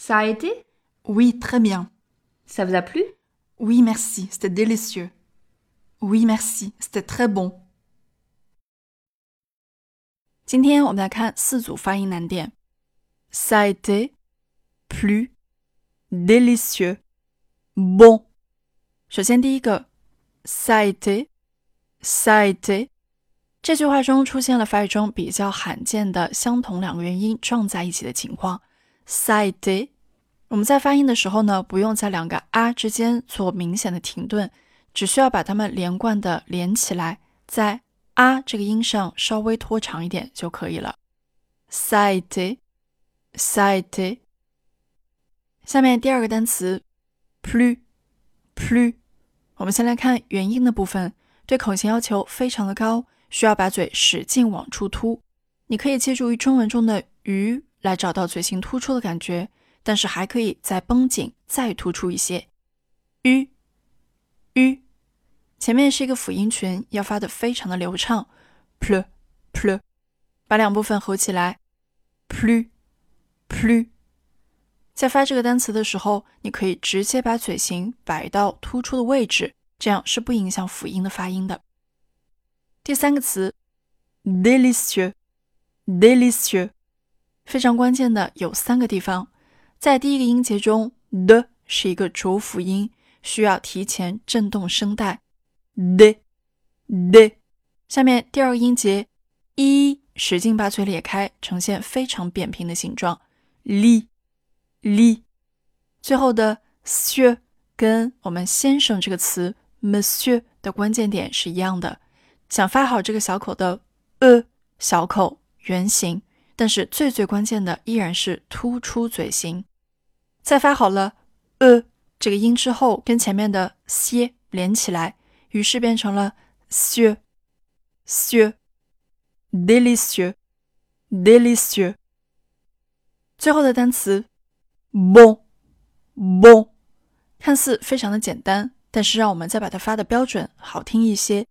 Ça a été Oui, très bien. Ça vous a plu Oui, merci, c'était délicieux. Oui, merci, c'était très bon. 今天我们来看四组发音难点。Ça a été plus délicieux, bon。首先第一个，ça a été，ça a été。这句话中出现了发语中比较罕见的相同两个元音撞在一起的情况。ça a été， 我们在发音的时候呢，不用在两个啊之间做明显的停顿，只需要把它们连贯的连起来，在啊这个音上稍微拖长一点就可以了。ça a été，ça a été。下面第二个单词，plu plu，。我们先来看元音的部分，对口型要求非常的高。需要把嘴使劲往出凸，你可以借助于中文中的“鱼”来找到嘴型突出的感觉，但是还可以再绷紧、再突出一些。u u 前面是一个辅音群，要发的非常的流畅。pl pl 把两部分合起来。pl pl 在发这个单词的时候，你可以直接把嘴型摆到突出的位置，这样是不影响辅音的发音的。第三个词，delicious delicious 非常关键的有三个地方，在第一个音节中的是一个浊辅音，需要提前震动声带，de，de。下面第二个音节一使劲把嘴咧开，呈现非常扁平的形状，li，li。最后的 sir 跟我们先生这个词 monsieur 的关键点是一样的。想发好这个小口的呃小口圆形，但是最最关键的依然是突出嘴型。在发好了呃这个音之后，跟前面的些连起来，于是变成了 s s delicieux delicieux。最后的单词 bon bon，看似非常的简单，但是让我们再把它发的标准好听一些。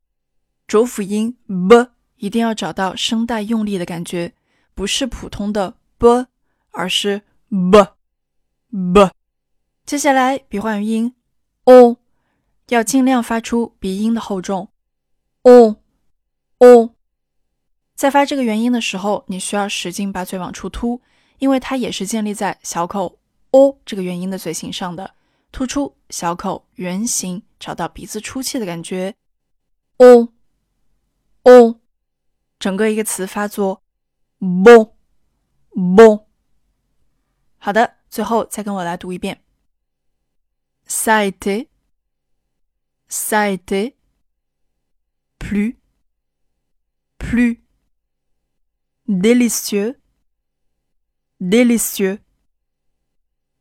浊辅音 b 一定要找到声带用力的感觉，不是普通的 b，而是 b b。接下来鼻化元音 o，要尽量发出鼻音的厚重 o o。在发这个元音的时候，你需要使劲把嘴往出凸，因为它也是建立在小口 o 这个元音的嘴型上的，突出小口圆形，找到鼻子出气的感觉 o。哦，整个一个词发作 bon bon。好的，最后再跟我来读一遍。Ça a été, ça a été, plus, plus, délicieux, délicieux,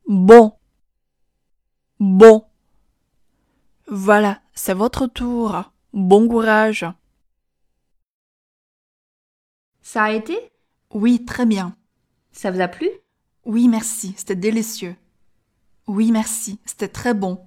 bon, bon. Voilà, c'est votre tour. Bon courage. Ça a été Oui, très bien. Ça vous a plu Oui, merci, c'était délicieux. Oui, merci, c'était très bon.